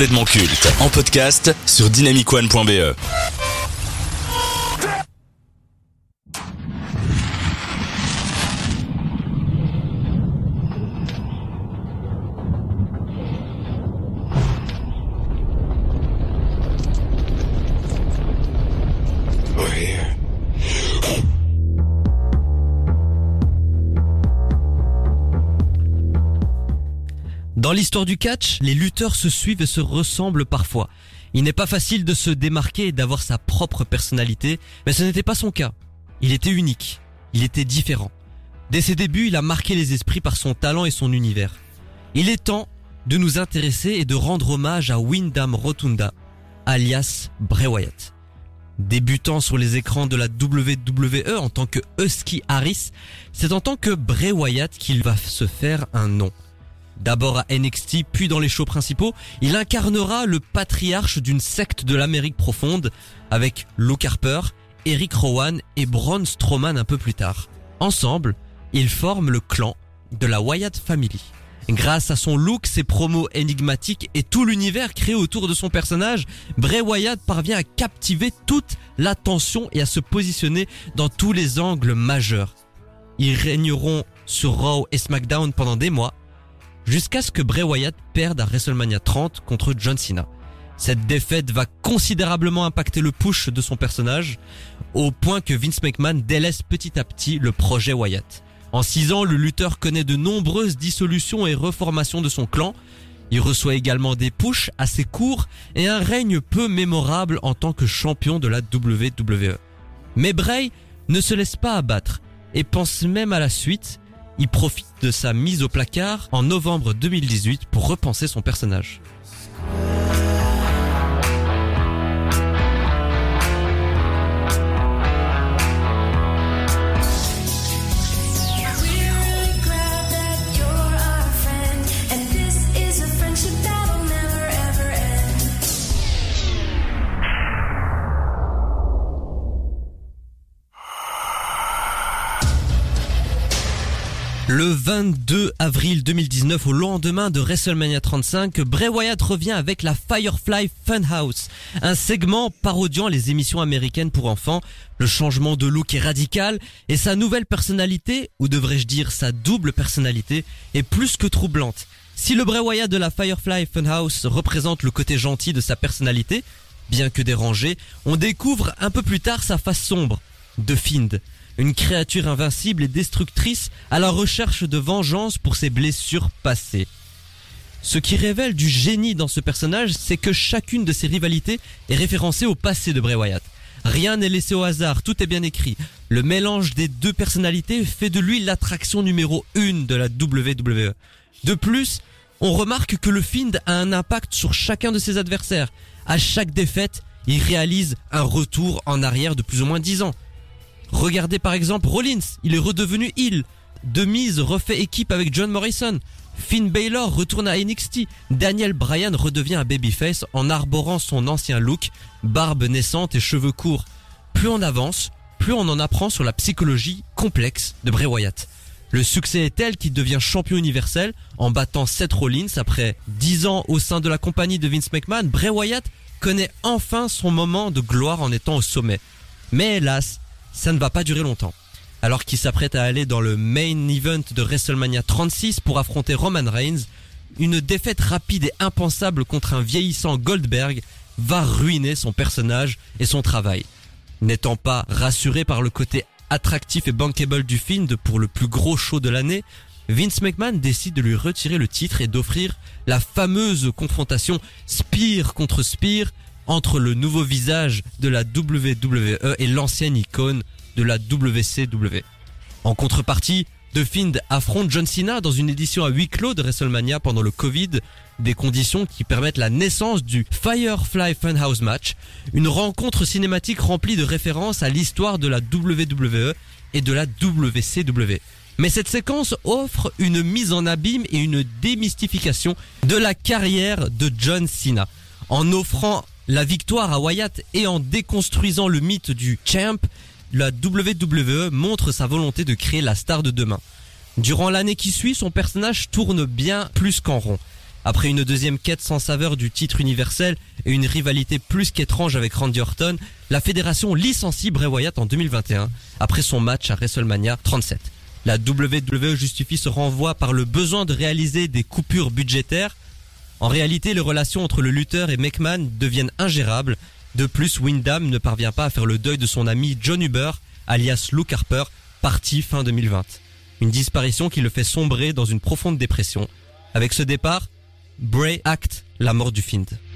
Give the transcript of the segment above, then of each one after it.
complètement culte en podcast sur dynamicone.be. Dans l'histoire du catch, les lutteurs se suivent et se ressemblent parfois. Il n'est pas facile de se démarquer et d'avoir sa propre personnalité, mais ce n'était pas son cas. Il était unique, il était différent. Dès ses débuts, il a marqué les esprits par son talent et son univers. Il est temps de nous intéresser et de rendre hommage à Wyndham Rotunda, alias Bray Wyatt. Débutant sur les écrans de la WWE en tant que Husky Harris, c'est en tant que Bray Wyatt qu'il va se faire un nom. D'abord à NXT, puis dans les shows principaux, il incarnera le patriarche d'une secte de l'Amérique profonde avec Luke Harper, Eric Rowan et Braun Strowman un peu plus tard. Ensemble, ils forment le clan de la Wyatt Family. Grâce à son look, ses promos énigmatiques et tout l'univers créé autour de son personnage, Bray Wyatt parvient à captiver toute l'attention et à se positionner dans tous les angles majeurs. Ils régneront sur Raw et SmackDown pendant des mois, jusqu'à ce que Bray Wyatt perde à WrestleMania 30 contre John Cena. Cette défaite va considérablement impacter le push de son personnage, au point que Vince McMahon délaisse petit à petit le projet Wyatt. En six ans, le lutteur connaît de nombreuses dissolutions et reformations de son clan. Il reçoit également des pushs assez courts et un règne peu mémorable en tant que champion de la WWE. Mais Bray ne se laisse pas abattre et pense même à la suite. Il profite de sa mise au placard en novembre 2018 pour repenser son personnage. Le 22 avril 2019, au lendemain de WrestleMania 35, Bray Wyatt revient avec la Firefly Funhouse, un segment parodiant les émissions américaines pour enfants. Le changement de look est radical et sa nouvelle personnalité, ou devrais-je dire sa double personnalité, est plus que troublante. Si le Bray Wyatt de la Firefly Funhouse représente le côté gentil de sa personnalité, bien que dérangé, on découvre un peu plus tard sa face sombre, de Find, une créature invincible et destructrice à la recherche de vengeance pour ses blessures passées. Ce qui révèle du génie dans ce personnage, c'est que chacune de ses rivalités est référencée au passé de Bray Wyatt. Rien n'est laissé au hasard, tout est bien écrit. Le mélange des deux personnalités fait de lui l'attraction numéro une de la WWE. De plus, on remarque que le Fiend a un impact sur chacun de ses adversaires. À chaque défaite, il réalise un retour en arrière de plus ou moins 10 ans. Regardez par exemple Rollins, il est redevenu heel. De mise refait équipe avec John Morrison. Finn Balor retourne à NXT. Daniel Bryan redevient un babyface en arborant son ancien look, barbe naissante et cheveux courts. Plus on avance, plus on en apprend sur la psychologie complexe de Bray Wyatt. Le succès est tel qu'il devient champion universel en battant Seth Rollins après 10 ans au sein de la compagnie de Vince McMahon. Bray Wyatt connaît enfin son moment de gloire en étant au sommet. Mais hélas, ça ne va pas durer longtemps. Alors qu'il s'apprête à aller dans le main event de WrestleMania 36 pour affronter Roman Reigns, une défaite rapide et impensable contre un vieillissant Goldberg va ruiner son personnage et son travail. N'étant pas rassuré par le côté attractif et bankable du film pour le plus gros show de l'année, Vince McMahon décide de lui retirer le titre et d'offrir la fameuse confrontation Spear contre Spear entre le nouveau visage de la WWE et l'ancienne icône de la WCW. En contrepartie, The Fiend affronte John Cena dans une édition à huis clos de WrestleMania pendant le Covid, des conditions qui permettent la naissance du Firefly Funhouse match, une rencontre cinématique remplie de références à l'histoire de la WWE et de la WCW. Mais cette séquence offre une mise en abîme et une démystification de la carrière de John Cena, en offrant la victoire à Wyatt et en déconstruisant le mythe du champ, la WWE montre sa volonté de créer la star de demain. Durant l'année qui suit, son personnage tourne bien plus qu'en rond. Après une deuxième quête sans saveur du titre universel et une rivalité plus qu'étrange avec Randy Orton, la fédération licencie Bray Wyatt en 2021 après son match à WrestleMania 37. La WWE justifie ce renvoi par le besoin de réaliser des coupures budgétaires. En réalité, les relations entre le lutteur et McMahon deviennent ingérables. De plus, Windham ne parvient pas à faire le deuil de son ami John Huber, alias Luke Harper, parti fin 2020. Une disparition qui le fait sombrer dans une profonde dépression. Avec ce départ, Bray acte la mort du Fiend. «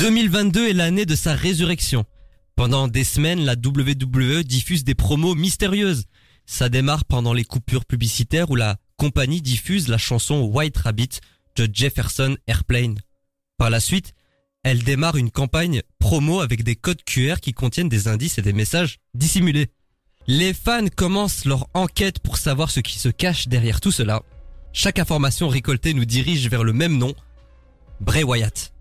2022 est l'année de sa résurrection. Pendant des semaines, la WWE diffuse des promos mystérieuses. Ça démarre pendant les coupures publicitaires où la compagnie diffuse la chanson White Rabbit de Jefferson Airplane. Par la suite, elle démarre une campagne promo avec des codes QR qui contiennent des indices et des messages dissimulés. Les fans commencent leur enquête pour savoir ce qui se cache derrière tout cela. Chaque information récoltée nous dirige vers le même nom, Bray Wyatt.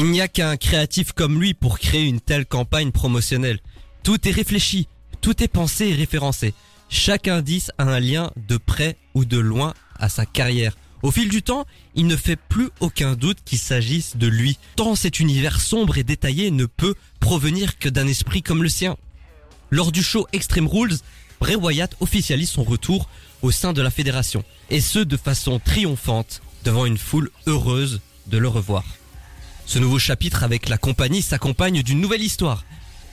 Il n'y a qu'un créatif comme lui pour créer une telle campagne promotionnelle. Tout est réfléchi, tout est pensé et référencé. Chaque indice a un lien de près ou de loin à sa carrière. Au fil du temps, il ne fait plus aucun doute qu'il s'agisse de lui, tant cet univers sombre et détaillé ne peut provenir que d'un esprit comme le sien. Lors du show Extreme Rules, Bray Wyatt officialise son retour au sein de la fédération, et ce de façon triomphante, devant une foule heureuse de le revoir. Ce nouveau chapitre avec la compagnie s'accompagne d'une nouvelle histoire.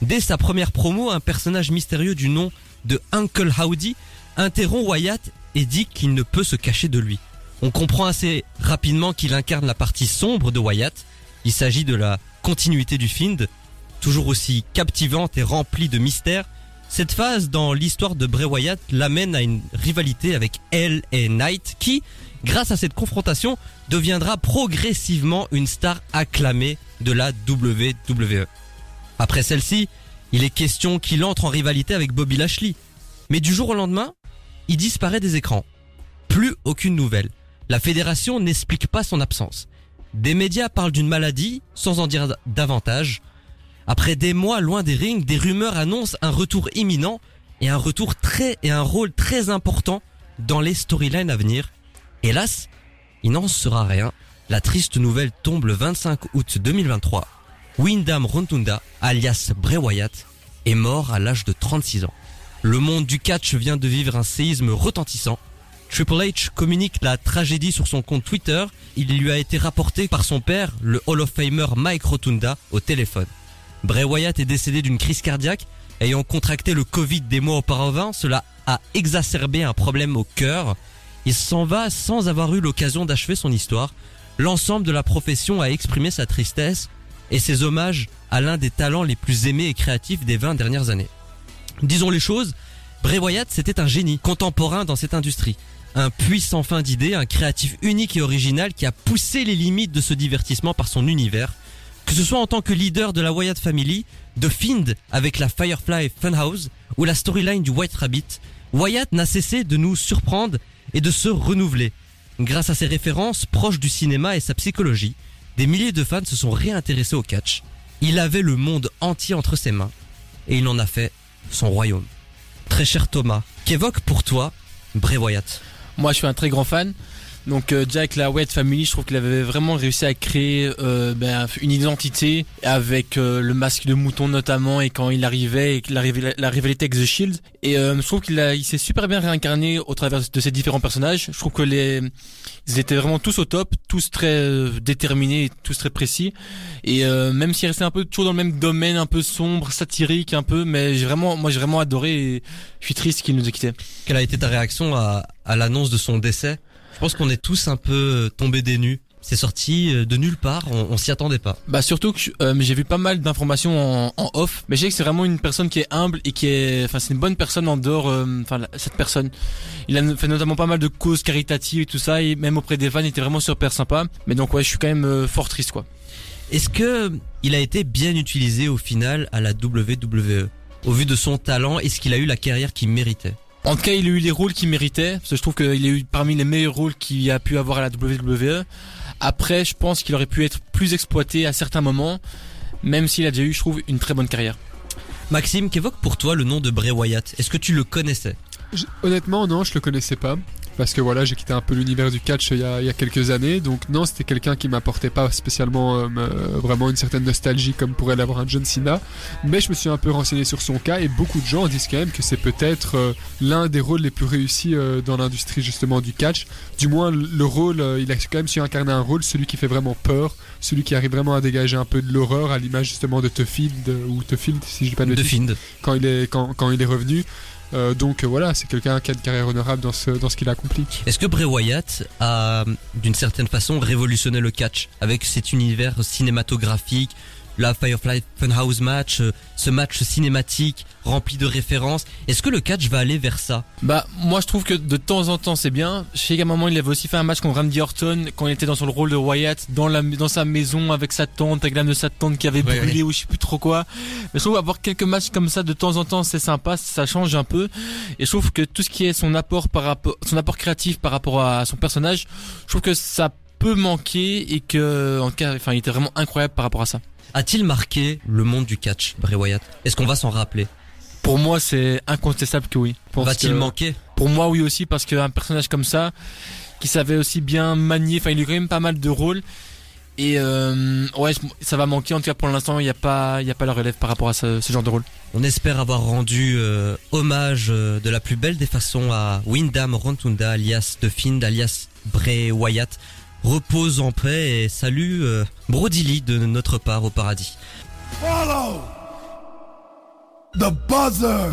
Dès sa première promo, un personnage mystérieux du nom de Uncle Howdy interrompt Wyatt et dit qu'il ne peut se cacher de lui. On comprend assez rapidement qu'il incarne la partie sombre de Wyatt. Il s'agit de la continuité du Fiend, toujours aussi captivante et remplie de mystères. Cette phase dans l'histoire de Bray Wyatt l'amène à une rivalité avec Elle et Knight qui, grâce à cette confrontation, deviendra progressivement une star acclamée de la WWE. Après celle-ci, il est question qu'il entre en rivalité avec Bobby Lashley. Mais du jour au lendemain, il disparaît des écrans. Plus aucune nouvelle. La fédération n'explique pas son absence. Des médias parlent d'une maladie sans en dire davantage. Après des mois loin des rings, des rumeurs annoncent un retour imminent et un retour très et un rôle très important dans les storylines à venir. Hélas, il n'en sera rien. La triste nouvelle tombe le 25 août 2023. Wyndham Rotunda, alias Bray Wyatt, est mort à l'âge de 36 ans. Le monde du catch vient de vivre un séisme retentissant. Triple H communique la tragédie sur son compte Twitter. Il lui a été rapporté par son père, le Hall of Famer Mike Rotunda, au téléphone. Bray Wyatt est décédé d'une crise cardiaque. Ayant contracté le Covid des mois auparavant, cela a exacerbé un problème au cœur. Il s'en va sans avoir eu l'occasion d'achever son histoire. L'ensemble de la profession a exprimé sa tristesse et ses hommages à l'un des talents les plus aimés et créatifs des 20 dernières années. Disons les choses, Bray Wyatt c'était un génie contemporain dans cette industrie. Un puissant fin d'idées, un créatif unique et original qui a poussé les limites de ce divertissement par son univers. Que ce soit en tant que leader de la Wyatt Family, de Fiend avec la Firefly Funhouse ou la storyline du White Rabbit, Wyatt n'a cessé de nous surprendre et de se renouveler. Grâce à ses références proches du cinéma et sa psychologie, des milliers de fans se sont réintéressés au catch. Il avait le monde entier entre ses mains et il en a fait son royaume. Très cher Thomas, qu'évoque pour toi Bray Wyatt? Moi, je suis un très grand fan. Donc, euh, avec la Wyatt Family, je trouve qu'il avait vraiment réussi à créer euh, ben, une identité avec euh, le masque de mouton notamment et quand il arrivait et la, la rivalité avec The Shield. Et euh, je trouve qu'il s'est super bien réincarné au travers de ces différents personnages. Je trouve que les, ils étaient vraiment tous au top, tous très euh, déterminés, tous très précis. Et euh, même s'il restait un peu toujours dans le même domaine, un peu sombre, satirique, un peu, mais j'ai vraiment, moi j'ai vraiment adoré. Et je suis triste qu'il nous ait quittés. Quelle a été ta réaction à, à l'annonce de son décès? Je pense qu'on est tous un peu tombés des nues. C'est sorti euh, de nulle part, on, on s'y attendait pas. Bah surtout que euh, j'ai vu pas mal d'informations en, en off, mais je sais que c'est vraiment une personne qui est humble et qui est, enfin c'est une bonne personne en dehors, euh, enfin cette personne. Il a fait notamment pas mal de causes caritatives et tout ça, et même auprès des fans, il était vraiment super sympa. Mais donc ouais, je suis quand même euh, fort triste quoi. Est-ce que il a été bien utilisé au final à la WWE Au vu de son talent, est-ce qu'il a eu la carrière qu'il méritait? En tout cas, il a eu les rôles qu'il méritait, parce que je trouve qu'il a eu parmi les meilleurs rôles qu'il a pu avoir à la WWE. Après, je pense qu'il aurait pu être plus exploité à certains moments, même s'il a déjà eu, je trouve, une très bonne carrière. Maxime, qu'évoque pour toi le nom de Bray Wyatt? Est-ce que tu le connaissais? Je- honnêtement, non, je le connaissais pas. Parce que voilà, j'ai quitté un peu l'univers du catch il y, a, il y a quelques années. Donc non, c'était quelqu'un qui m'apportait pas spécialement euh, me- vraiment une certaine nostalgie comme pourrait l'avoir un John Cena. Mais je me suis un peu renseigné sur son cas et beaucoup de gens disent quand même que c'est peut-être euh, l'un des rôles les plus réussis euh, dans l'industrie justement du catch. Du moins, le- le rôle, euh, il a quand même su incarner un rôle, celui qui fait vraiment peur, celui qui arrive vraiment à dégager un peu de l'horreur à l'image justement de Tuffield euh, ou Tuffield si je dis pas de quand il est quand, quand il est revenu. Euh, donc euh, voilà, c'est quelqu'un qui a une carrière honorable dans ce dans ce qu'il accomplit. Est-ce que Bray Wyatt a, d'une certaine façon, révolutionné le catch avec cet univers cinématographique, la Firefly Funhouse match, euh, ce match cinématique rempli de références Est-ce que le catch va aller vers ça? Bah, moi je trouve que de temps en temps c'est bien. Qu'à un moment il avait aussi fait un match contre Randy Orton quand il était dans son rôle de Wyatt dans la dans sa maison avec sa tante, avec l'âme de sa tante qui avait Ouais, brûlé ou je sais plus trop quoi. Mais je trouve avoir quelques matchs comme ça de temps en temps c'est sympa, ça change un peu. Et je trouve que tout ce qui est son apport par rapport, son apport créatif par rapport à son personnage, je trouve que ça peut manquer et que en tout cas, enfin il était vraiment incroyable par rapport à ça. A-t-il marqué le monde du catch, Bray Wyatt? Est-ce qu'on va s'en rappeler? Pour moi c'est incontestable que oui. Va-t-il que- manquer? Pour moi, oui aussi, parce qu'un personnage comme ça, qui savait aussi bien manier, enfin, il a eu quand même pas mal de rôles. Et euh, ouais, ça va manquer. En tout cas, pour l'instant, il n'y a pas, il y a pas la relève par rapport à ce, ce genre de rôle. On espère avoir rendu euh, hommage euh, de la plus belle des façons à Wyndham Rotunda alias The Find alias Bray Wyatt. Repose en paix et salut euh, Brody Lee de notre part au paradis. Follow the buzzer.